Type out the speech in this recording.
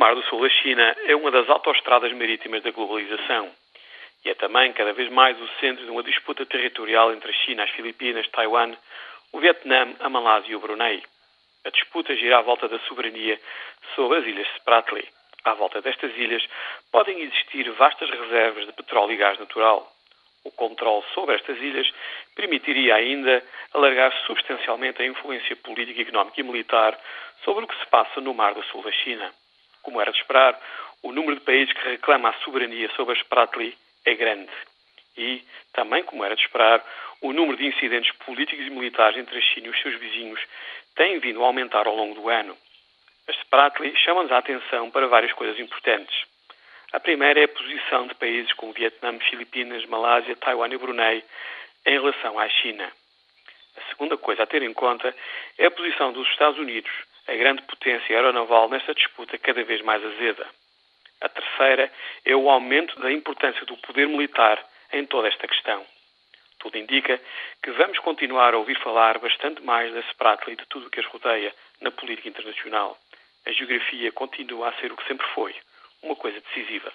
Mar do Sul da China é uma das autoestradas marítimas da globalização e é também cada vez mais o centro de uma disputa territorial entre a China, as Filipinas, Taiwan, o Vietnã, a Malásia e o Brunei. A disputa gira à volta da soberania sobre as ilhas Spratly. À volta destas ilhas podem existir vastas reservas de petróleo e gás natural. O controle sobre estas ilhas permitiria ainda alargar substancialmente a influência política, económica e militar sobre o que se passa no Mar do Sul da China. Como era de esperar, o número de países que reclama a soberania sobre as Spratly é grande. E, também como era de esperar, o número de incidentes políticos e militares entre a China e os seus vizinhos tem vindo a aumentar ao longo do ano. As Spratly chamam-nos a atenção para várias coisas importantes. A primeira é a posição de países como Vietnã, Filipinas, Malásia, Taiwan e Brunei em relação à China. A segunda coisa a ter em conta é a posição dos Estados Unidos, a grande potência aeronaval nesta disputa cada vez mais azeda. A terceira é o aumento da importância do poder militar em toda esta questão. Tudo indica que vamos continuar a ouvir falar bastante mais da Spratly e de tudo o que as rodeia na política internacional. A geografia continua a ser o que sempre foi, uma coisa decisiva.